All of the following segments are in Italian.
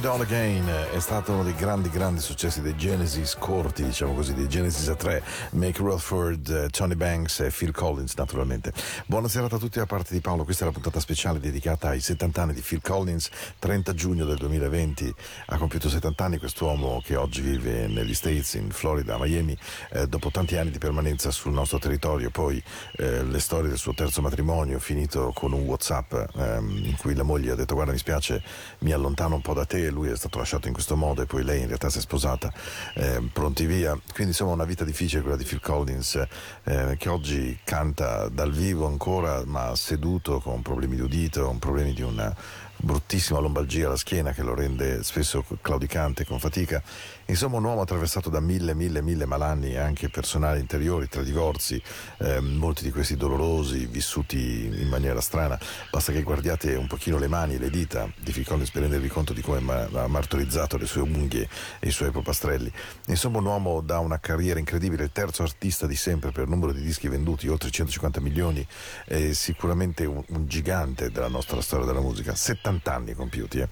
It All Again è stato uno dei grandi grandi successi dei Genesis corti, diciamo così, dei Genesis a tre, Make Rutherford, eh, Tony Banks e Phil Collins naturalmente. Buona serata a tutti da parte di Paolo, questa è la puntata speciale dedicata ai 70 anni di Phil Collins, 30 giugno del 2020 ha compiuto 70 anni quest'uomo che oggi vive negli States, in Florida, a Miami, eh, dopo tanti anni di permanenza sul nostro territorio, poi eh, le storie del suo terzo matrimonio finito con un Whatsapp ehm, in cui la moglie ha detto guarda mi spiace mi allontano un po' da te lui è stato lasciato in questo modo e poi lei in realtà si è sposata, eh, pronti via. Quindi insomma una vita difficile quella di Phil Collins eh, che oggi canta dal vivo ancora ma seduto con problemi di udito, con problemi di una bruttissima lombalgia alla schiena che lo rende spesso claudicante con fatica. Insomma, un uomo attraversato da mille, mille, mille malanni anche personali interiori, tra divorzi, eh, molti di questi dolorosi, vissuti in maniera strana. Basta che guardiate un pochino le mani le dita di Phil Collins per rendervi conto di come ha martorizzato le sue unghie e i suoi popastrelli. Insomma, un uomo da una carriera incredibile, il terzo artista di sempre per numero di dischi venduti, oltre 150 milioni, è sicuramente un, un gigante della nostra storia della musica. 70 70 anni compiuti. Eh.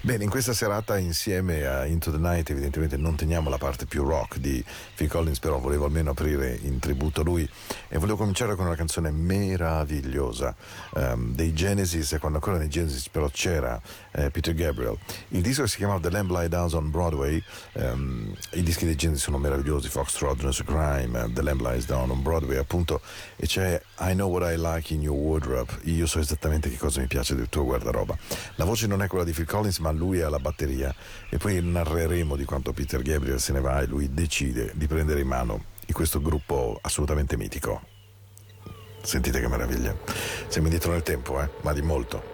Bene, in questa serata insieme a Into the Night evidentemente non teniamo la parte più rock di Phil Collins, però volevo almeno aprire in tributo a lui e volevo cominciare con una canzone meravigliosa um, dei Genesis, quando ancora nei Genesis però c'era eh, Peter Gabriel. Il disco si chiamava The Lamb Lie Down on Broadway, um, i dischi dei Genesis sono meravigliosi, Foxtrot, Nurse Crime, The Lamb Lies Down on Broadway appunto, e c'è I Know What I Like in Your Wardrobe, io so esattamente che cosa mi piace del tuo guardaroba. La voce non è quella di Phil Collins ma lui è alla batteria e poi narreremo di quanto Peter Gabriel se ne va e lui decide di prendere in mano in questo gruppo assolutamente mitico. Sentite che meraviglia. Siamo indietro nel tempo, eh? ma di molto.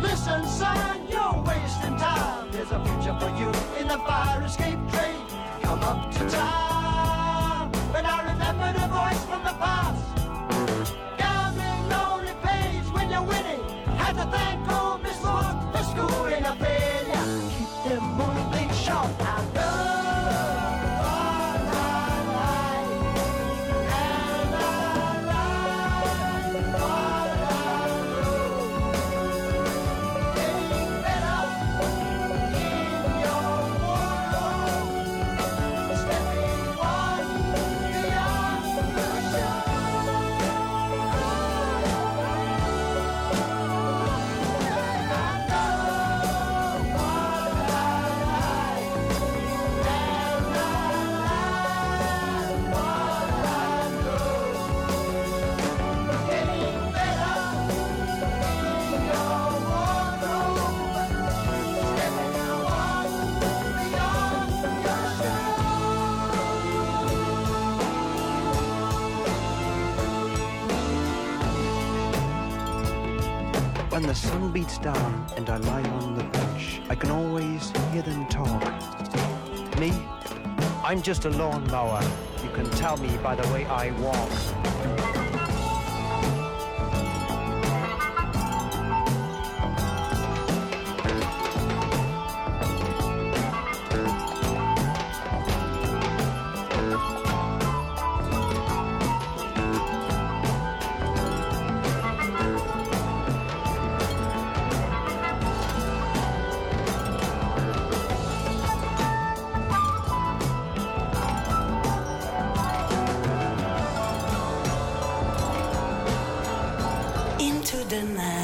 Listen, son, you're wasting time. There's a future for you in the fire escape train. Come up to time. And I lie on the bench, I can always hear them talk. Me? I'm just a lawnmower. You can tell me by the way I walk. Just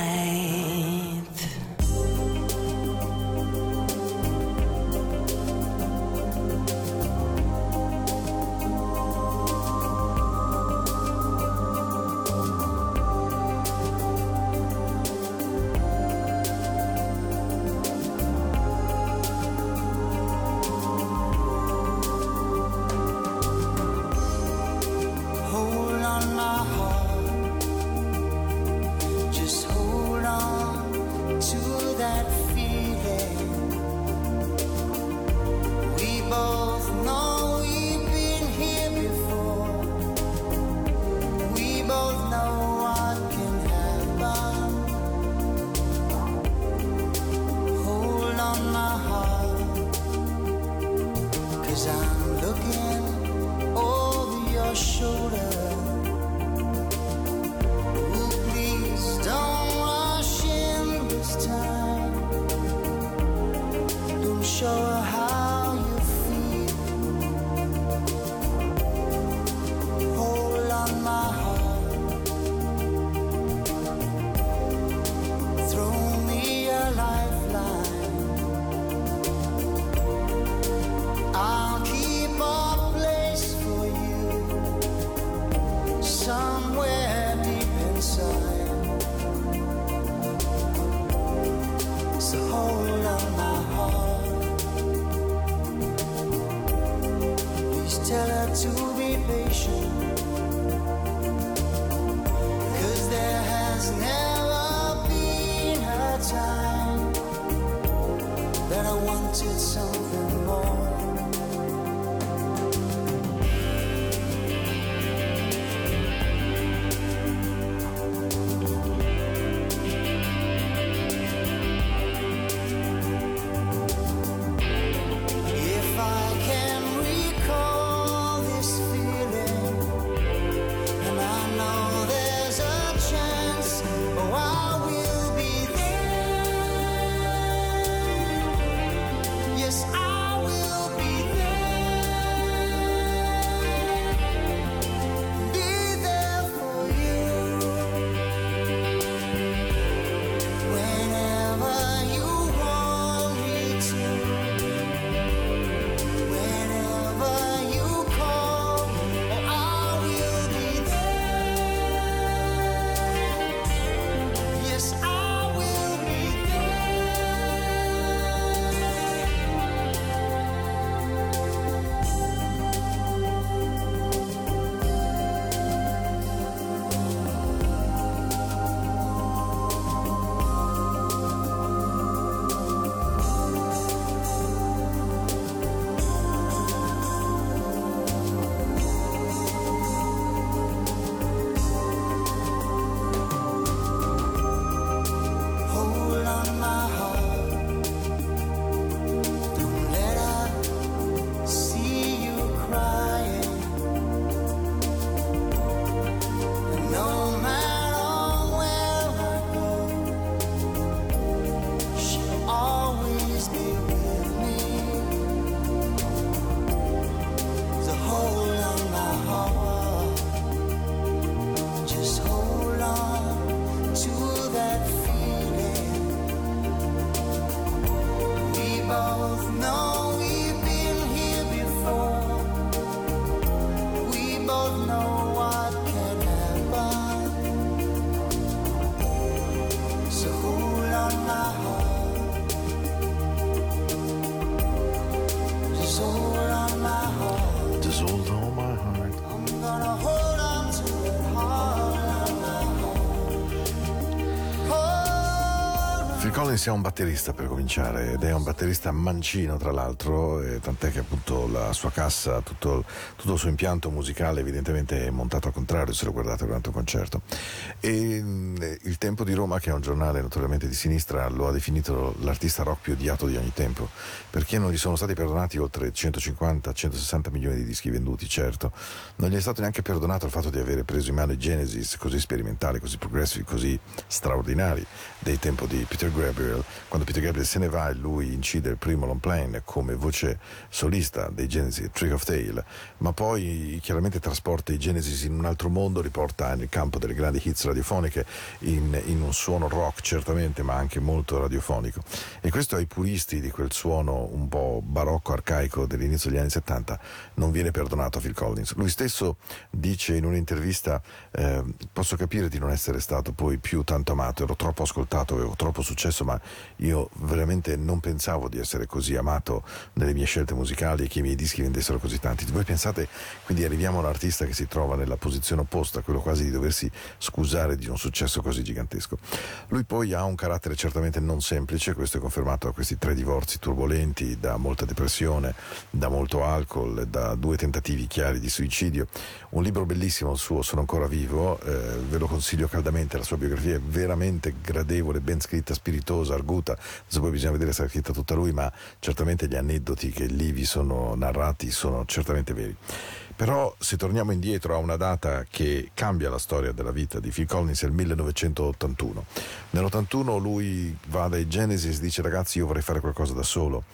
È un batterista per cominciare ed è un batterista mancino tra l'altro, tant'è che appunto la sua cassa, tutto, tutto, il suo impianto musicale evidentemente è montato al contrario se lo guardate durante un concerto. E il Tempo di Roma, che è un giornale naturalmente di sinistra, lo ha definito l'artista rock più odiato di ogni tempo, perché non gli sono stati perdonati oltre 150-160 milioni di dischi venduti, certo. Non gli è stato neanche perdonato il fatto di avere preso in mano i Genesis così sperimentali, così progressivi, così straordinari dei tempo di Peter Graham Gabriel, quando Peter Gabriel se ne va e lui incide il primo long plane come voce solista dei Genesis, Trick of Tale, ma poi chiaramente trasporta i Genesis in un altro mondo, riporta nel campo delle grandi hits radiofoniche in, in un suono rock certamente, ma anche molto radiofonico. E questo ai puristi di quel suono un po' barocco, arcaico dell'inizio degli anni 70 non viene perdonato a Phil Collins. Lui stesso dice in un'intervista eh, posso capire di non essere stato poi più tanto amato, ero troppo ascoltato, avevo troppo successo ma io veramente non pensavo di essere così amato nelle mie scelte musicali e che i miei dischi vendessero così tanti. Voi pensate, quindi arriviamo a un artista che si trova nella posizione opposta, quello quasi di doversi scusare di un successo così gigantesco. Lui poi ha un carattere certamente non semplice, questo è confermato da questi tre divorzi turbolenti, da molta depressione, da molto alcol, da due tentativi chiari di suicidio. Un libro bellissimo il suo, Sono ancora vivo, eh, ve lo consiglio caldamente, la sua biografia è veramente gradevole, ben scritta, spirituale strepitosa, arguta, se poi bisogna vedere se l'ha scritta tutta lui, ma certamente gli aneddoti che lì vi sono narrati sono certamente veri. Però se torniamo indietro a una data che cambia la storia della vita di Phil Collins è il 1981. Nell'81 lui va dai Genesis e dice ragazzi io vorrei fare qualcosa da solo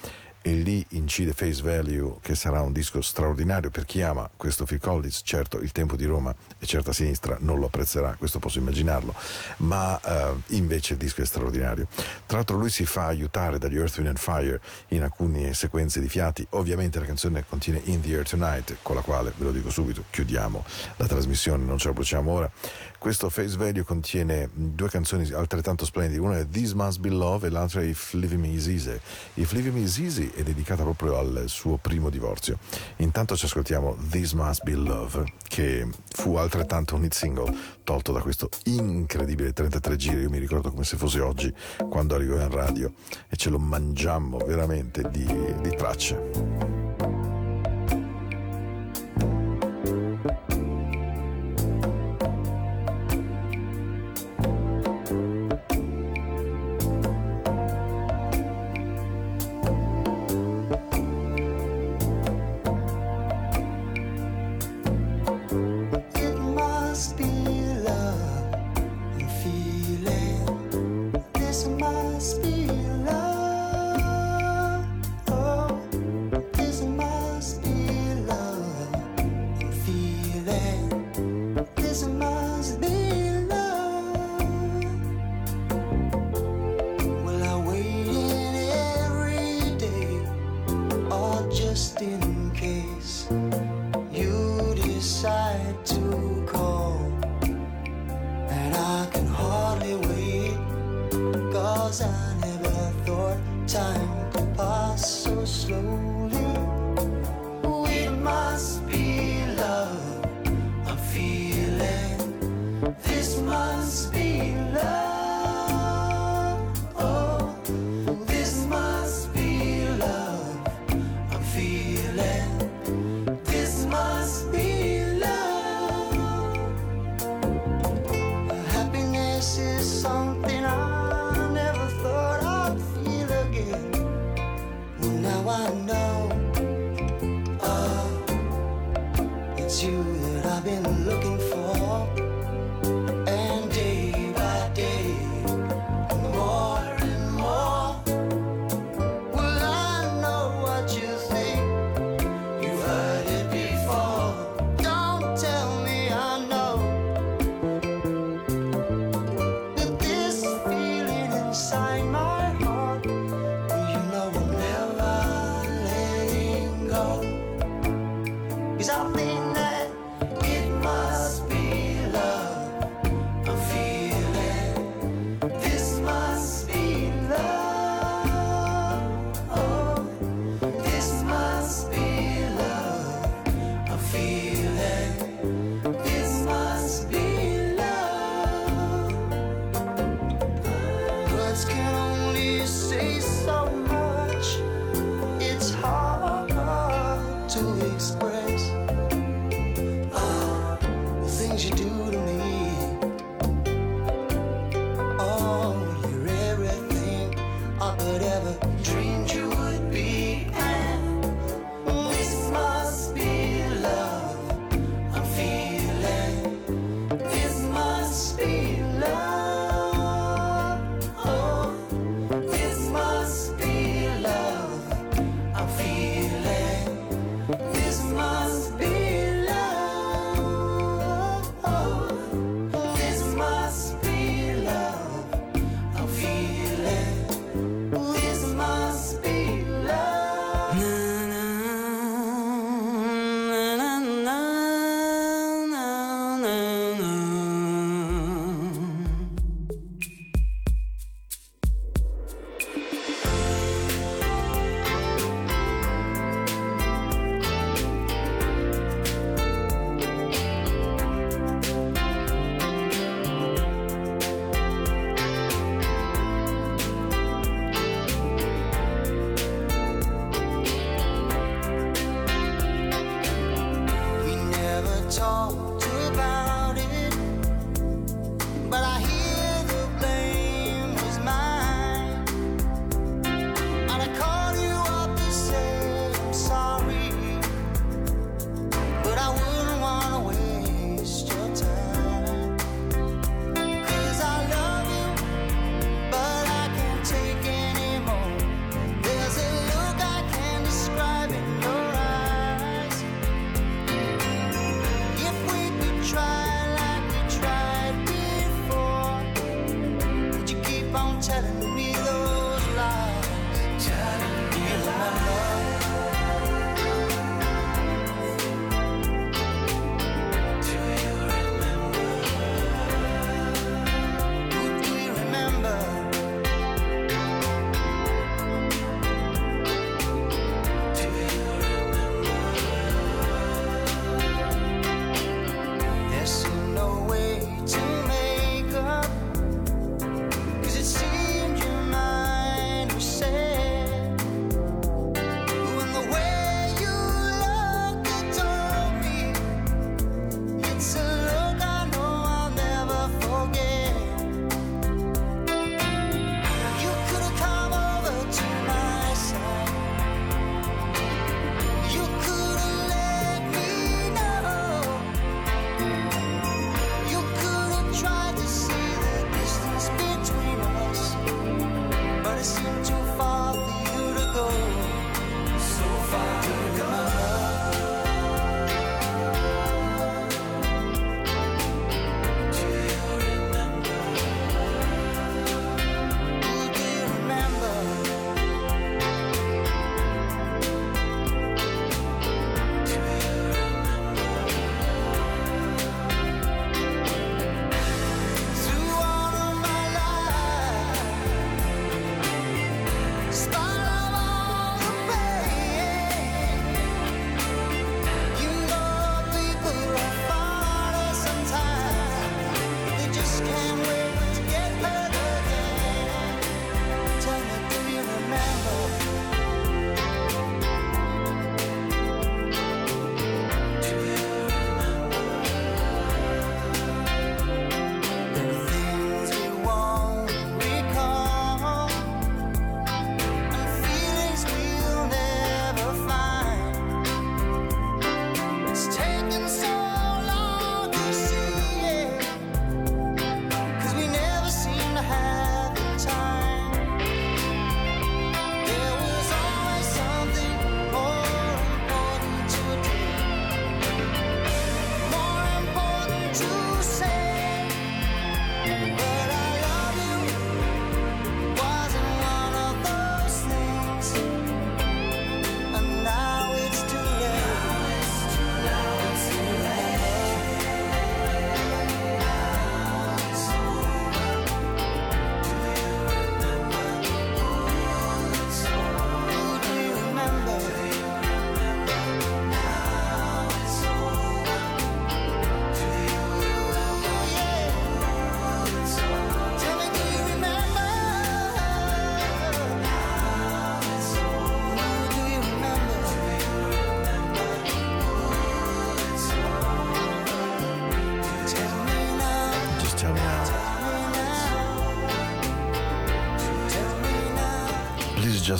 e lì incide Face Value che sarà un disco straordinario per chi ama questo Phil Collins. Certo il tempo di Roma e certa sinistra non lo apprezzerà questo posso immaginarlo ma uh, invece il disco è straordinario. Tra l'altro lui si fa aiutare dagli Earth, Wind and Fire in alcune sequenze di fiati. Ovviamente la canzone contiene In the Air Tonight con la quale ve lo dico subito chiudiamo la trasmissione non ce la bruciamo ora questo Face Value contiene due canzoni altrettanto splendide, una è This Must Be Love e l'altra è If Leaving Me Is Easy. If Leaving Me Is Easy è dedicata proprio al suo primo divorzio. Intanto ci ascoltiamo This Must Be Love, che fu altrettanto un hit single tolto da questo incredibile 33 giri, io mi ricordo come se fosse oggi quando arrivò in radio e ce lo mangiammo veramente di, di tracce.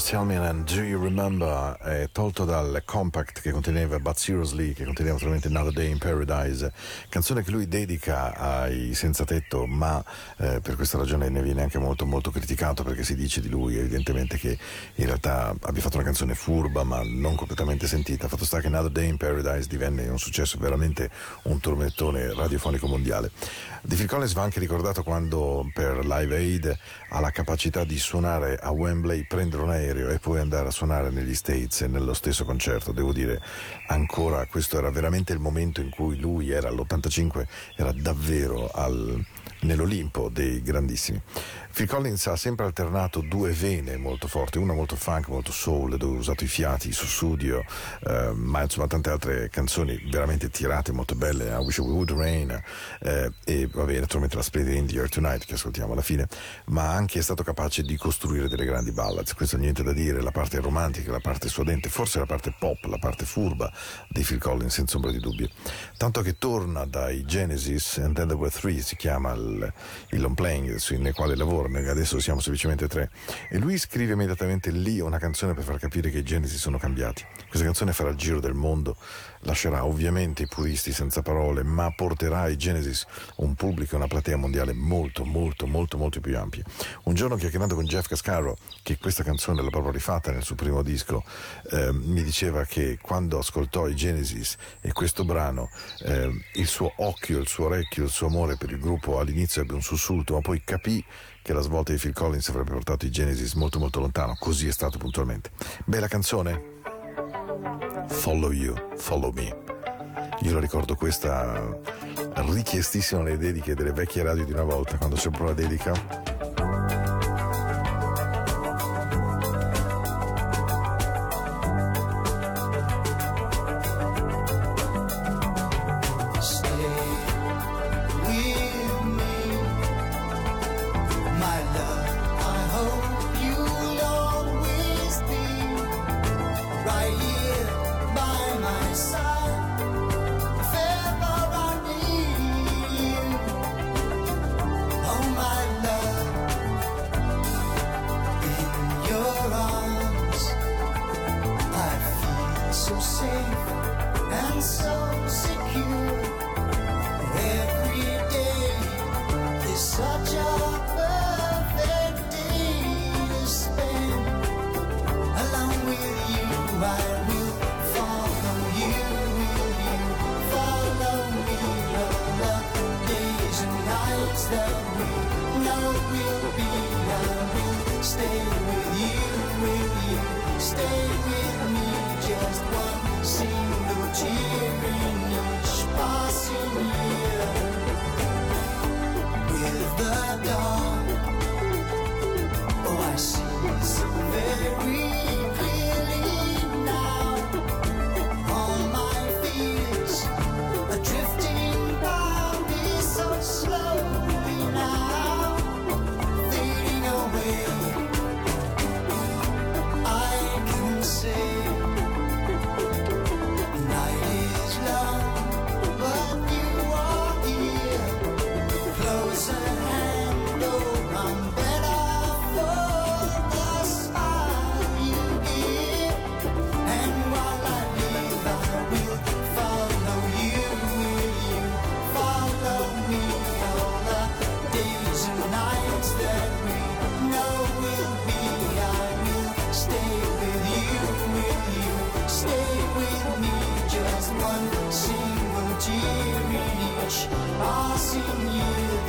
Just Tell Me and Do You Remember è tolto dal compact che conteneva But Seriously, che conteneva naturalmente Another Day in Paradise, canzone che lui dedica ai senza tetto, ma eh, per questa ragione ne viene anche molto molto criticato perché si dice di lui evidentemente che in realtà abbia fatto una canzone furba ma non completamente sentita. Fatto sta che Another Day in Paradise divenne un successo, veramente un tormentone radiofonico mondiale. Di Phil Collins va anche ricordato quando per Live Aid ha la capacità di suonare a Wembley, prendere un aereo e poi andare a suonare negli States nello stesso concerto. Devo dire, ancora questo era veramente il momento in cui lui era all'85, era davvero al, nell'Olimpo dei grandissimi. Phil Collins ha sempre alternato due vene molto forti, una molto funk, molto soul, dove ha usato i fiati, su studio, eh, ma insomma tante altre canzoni veramente tirate, molto belle, I Wish It Would Rain eh, e vabbè naturalmente la Splendid Air Tonight che ascoltiamo alla fine, ma anche è stato capace di costruire delle grandi ballads, questo niente da dire, la parte romantica, la parte suadente, forse la parte pop, la parte furba di Phil Collins senza ombra di dubbio, tanto che torna dai Genesis and Then There Were Three, si chiama il long playing nel quale lavora adesso siamo semplicemente tre. E lui scrive immediatamente lì una canzone per far capire che i genesi sono cambiati. Questa canzone farà il giro del mondo, lascerà ovviamente i puristi senza parole, ma porterà ai Genesis un pubblico e una platea mondiale molto, molto, molto, molto più ampia. Un giorno chiacchierando con Jeff Cascaro, che questa canzone l'ha proprio rifatta nel suo primo disco, eh, mi diceva che quando ascoltò i Genesis e questo brano, eh, il suo occhio, il suo orecchio, il suo amore per il gruppo all'inizio ebbe un sussulto, ma poi capì che la svolta di Phil Collins avrebbe portato i Genesis molto molto lontano, così è stato puntualmente. Bella canzone? Follow You, Follow Me. Io la ricordo questa richiestissima nelle dediche delle vecchie radio di una volta, quando c'è proprio la dedica so safe and so secure. Every day is such a perfect day to spend. Along with you, I will follow you. Will you follow me? All the days and nights that we know will be, I will stay with you. Will you stay? very passing you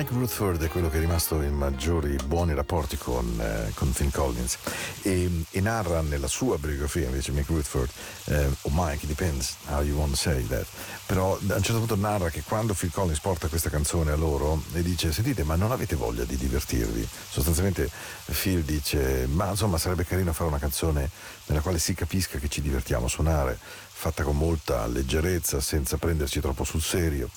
Mike Rutherford è quello che è rimasto in maggiori buoni rapporti con, eh, con Phil Collins. E, e, narra nella sua biografia invece Mike Rutherford eh, o Mike, depends how you want to say that. Però a un certo punto narra che quando Phil Collins porta questa canzone a loro e dice sentite ma non avete voglia di divertirvi? Sostanzialmente Phil dice ma insomma sarebbe carino fare una canzone nella quale si capisca che ci divertiamo a suonare fatta con molta leggerezza senza prenderci troppo sul serio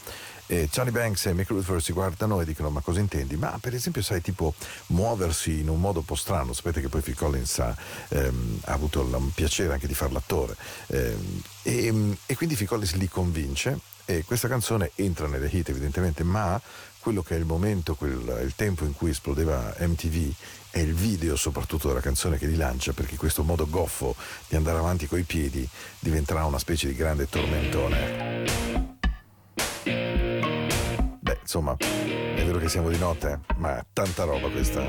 E Johnny Banks e Mick Rutherford si guardano e dicono ma cosa intendi? Ma per esempio sai tipo muoversi in un modo un po' strano, sapete che poi Phil Collins ha, ehm, ha avuto il piacere anche di fare l'attore ehm, e, e quindi Phil Collins li convince e questa canzone entra nelle hit evidentemente, ma quello che è il momento, quel, il tempo in cui esplodeva MTV è il video soprattutto della canzone che li lancia perché questo modo goffo di andare avanti coi piedi diventerà una specie di grande tormentone. Insomma, è vero che siamo di notte, ma tanta roba questa.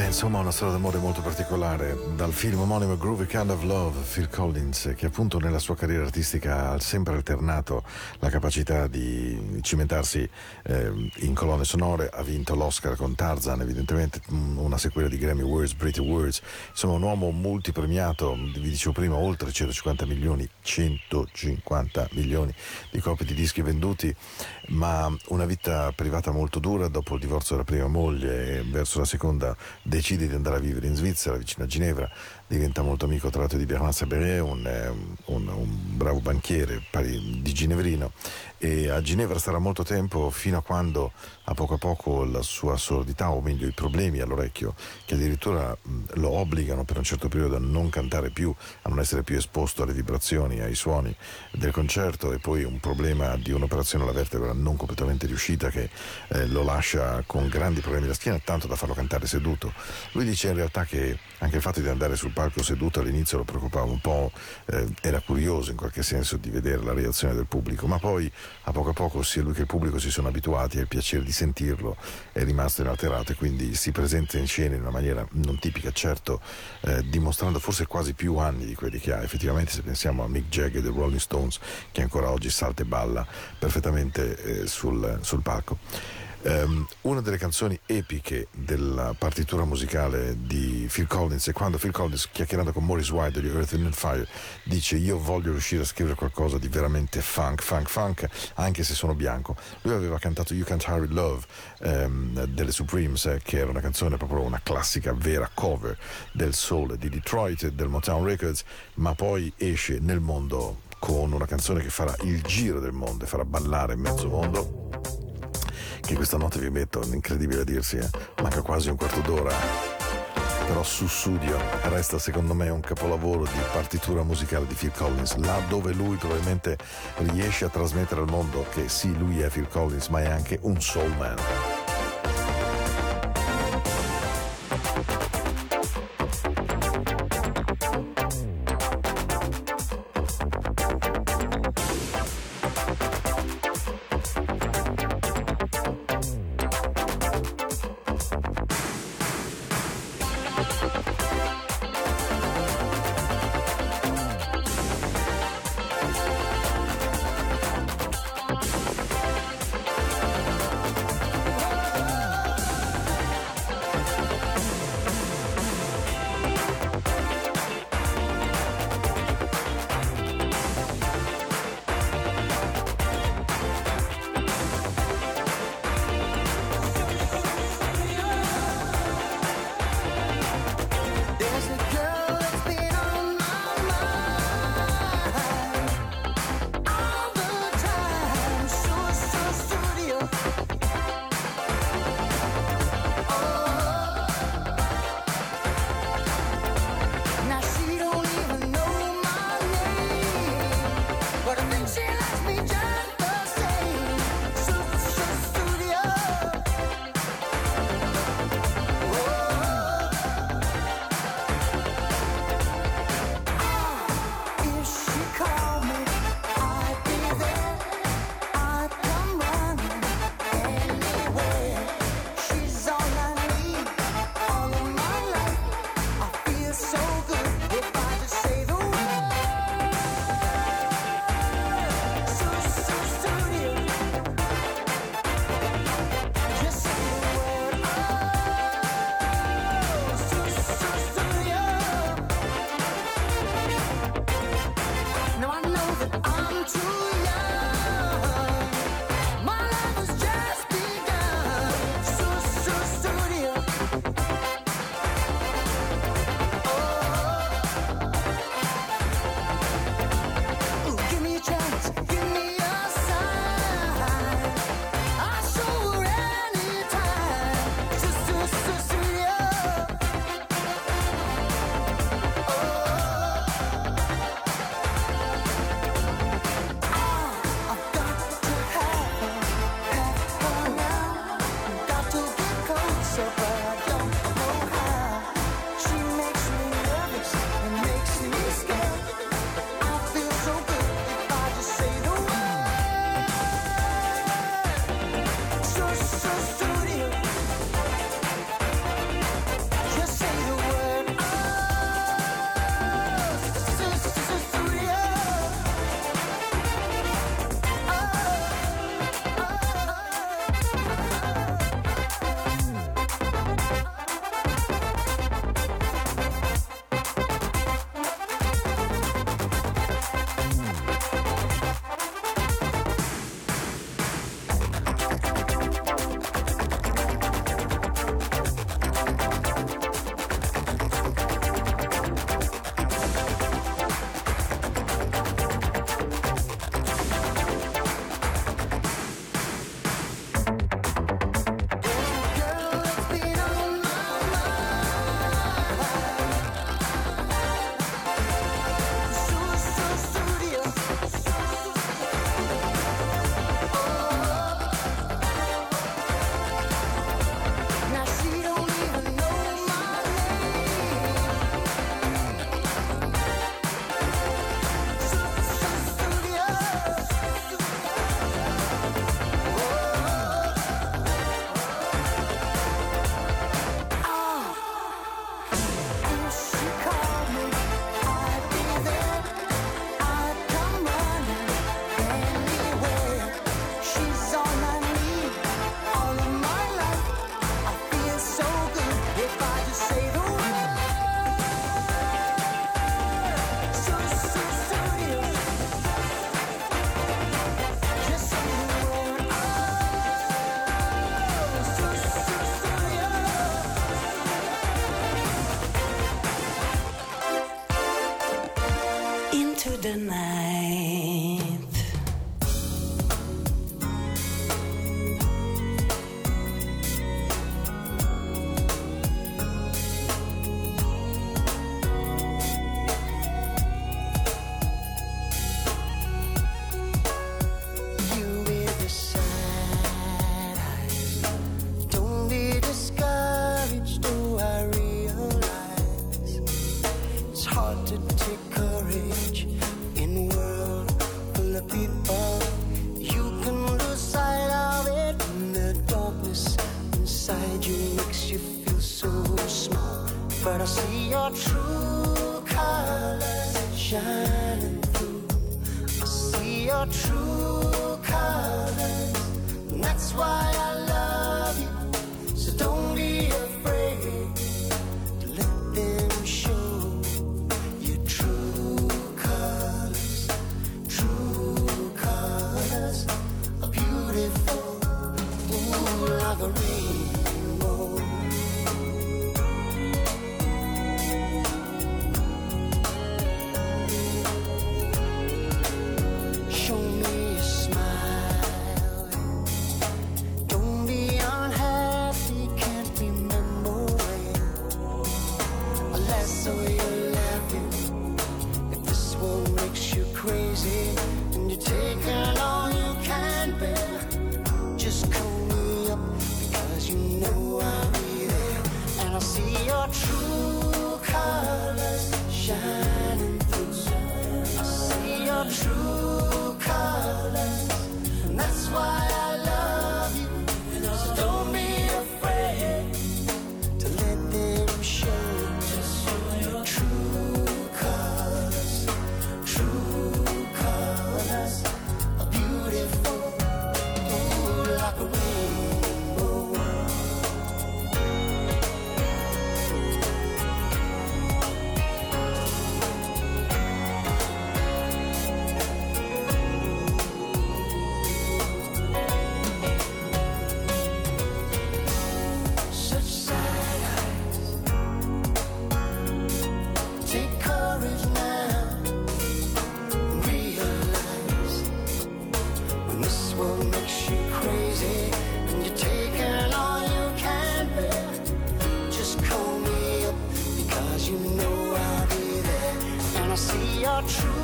Insomma una storia d'amore molto particolare. Dal film omonimo Groovy Kind of Love Phil Collins che appunto nella sua carriera artistica ha sempre alternato la capacità di cimentarsi eh, in colonne sonore. Ha vinto l'Oscar con Tarzan evidentemente una sequela di Grammy Words Pretty Words insomma un uomo multipremiato vi dicevo prima oltre 150 milioni 150 milioni di copie di dischi venduti ma una vita privata molto dura dopo il divorzio della prima moglie verso la seconda decide di andare a vivere in Svizzera, vicino a Ginevra, diventa molto amico tra l'altro di Bernard Saberé, un, eh, un, un, bravo banchiere di Ginevrino e a Ginevra starà molto tempo fino a quando a poco a poco la sua sordità o meglio i problemi all'orecchio che addirittura lo obbligano per un certo periodo a non cantare più, a non essere più esposto alle vibrazioni, ai suoni del concerto e poi un problema di un'operazione alla vertebra non completamente riuscita che eh, lo lascia con grandi problemi alla schiena tanto da farlo cantare seduto. Lui dice in realtà che anche il fatto di andare sul palco seduto all'inizio lo preoccupava un po', eh, era curioso in qualche senso di vedere la reazione del pubblico, ma poi a poco a poco sia lui che il pubblico si sono abituati il piacere di sentirlo è rimasto inalterato e quindi si presenta in scena in una maniera non tipica, certo eh, dimostrando forse quasi più anni di quelli che ha. Effettivamente se pensiamo a Mick Jagger dei Rolling Stones che ancora oggi salta e balla perfettamente eh, sul, sul palco. Um, una delle canzoni epiche della partitura musicale di Phil Collins è quando Phil Collins, chiacchierando con Maurice White di Earth and Fire, dice io voglio riuscire a scrivere qualcosa di veramente funk, funk, funk, anche se sono bianco. Lui aveva cantato You Can't Hurry Love um, delle Supremes, eh, che era una canzone proprio una classica vera cover del soul di Detroit, del Motown Records, ma poi esce nel mondo con una canzone che farà il giro del mondo e farà ballare mezzo mondo che questa notte vi metto, incredibile a dirsi, eh? manca quasi un quarto d'ora. Però su studio resta secondo me un capolavoro di partitura musicale di Phil Collins, là dove lui probabilmente riesce a trasmettere al mondo che sì, lui è Phil Collins, ma è anche un soul man. true. true.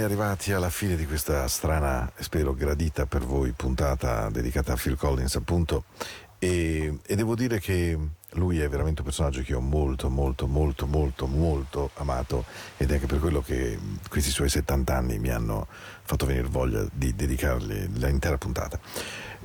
ormai arrivati alla fine di questa strana e spero gradita per voi puntata dedicata a Phil Collins appunto e, e, devo dire che lui è veramente un personaggio che ho molto molto molto molto molto amato ed è anche per quello che questi suoi 70 anni mi hanno fatto venire voglia di dedicargli l'intera puntata.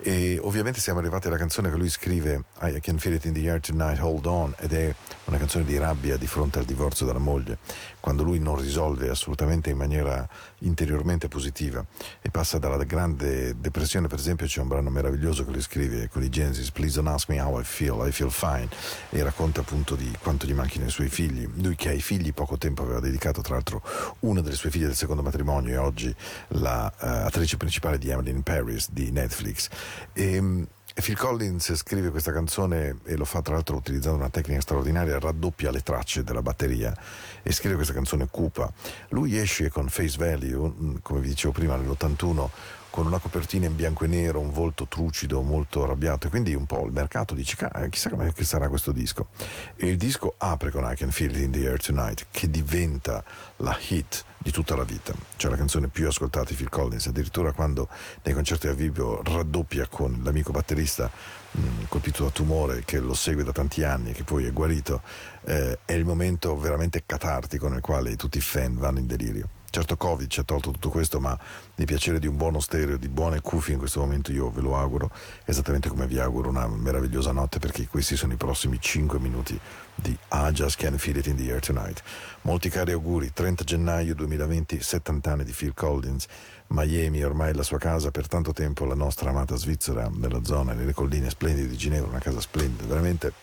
E ovviamente siamo arrivati alla canzone che lui scrive I Can Feel It in the Air Tonight, Hold On, ed è una canzone di rabbia di fronte al divorzio dalla moglie, quando lui non risolve assolutamente in maniera interiormente positiva e passa dalla grande depressione, per esempio c'è un brano meraviglioso che lui scrive con i Genesis, Please don't ask me how I feel, I feel fine, e racconta appunto di quanto gli manchino i suoi figli. Lui che ai figli poco tempo aveva dedicato, tra l'altro, una delle sue figlie del secondo matrimonio e oggi l'attrice uh, principale di Emily in Paris di Netflix. E, ehm, Phil Collins scrive questa canzone e lo fa tra l'altro utilizzando una tecnica straordinaria, raddoppia le tracce della batteria e scrive questa canzone cupa. Lui esce con Face Value, mm, come vi dicevo prima, nell'81 con una copertina in bianco e nero, un volto trucido, molto arrabbiato, e quindi un po' il mercato dice chissà come sarà questo disco. E il disco apre con I Can Feel It in the Air Tonight, che diventa la hit di tutta la vita, cioè la canzone più ascoltata di Phil Collins, addirittura quando nei concerti a vivo raddoppia con l'amico batterista mh, mm, colpito da tumore che lo segue da tanti anni e che poi è guarito, eh, è il momento veramente catartico nel quale tutti i fan vanno in delirio. Certo Covid ci ha tolto tutto questo, ma il piacere di un buono stereo, di buone cuffie in questo momento io ve lo auguro, esattamente come vi auguro una meravigliosa notte perché questi sono i prossimi 5 minuti di I Just Can't Feel It in the Air Tonight. Molti cari auguri, 30 gennaio 2020, 70 anni di Phil Collins, Miami ormai la sua casa, per tanto tempo la nostra amata Svizzera, nella zona, nelle colline splendide di Ginevra, una casa splendida, veramente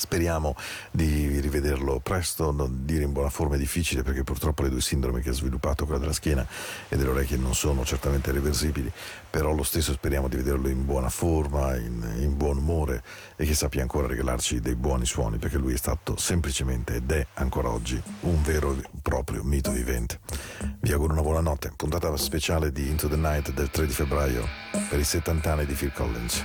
Speriamo di rivederlo presto, non dire in buona forma è difficile perché purtroppo le due sindromi che ha sviluppato, quella della schiena e delle orecchie, non sono certamente reversibili, però lo stesso speriamo di vederlo in buona forma, in, in buon umore e che sappia ancora regalarci dei buoni suoni perché lui è stato semplicemente ed è ancora oggi un vero e proprio mito vivente. Vi auguro una buona notte, puntata speciale di Into the Night del 3 di febbraio per i 70 anni di Phil Collins.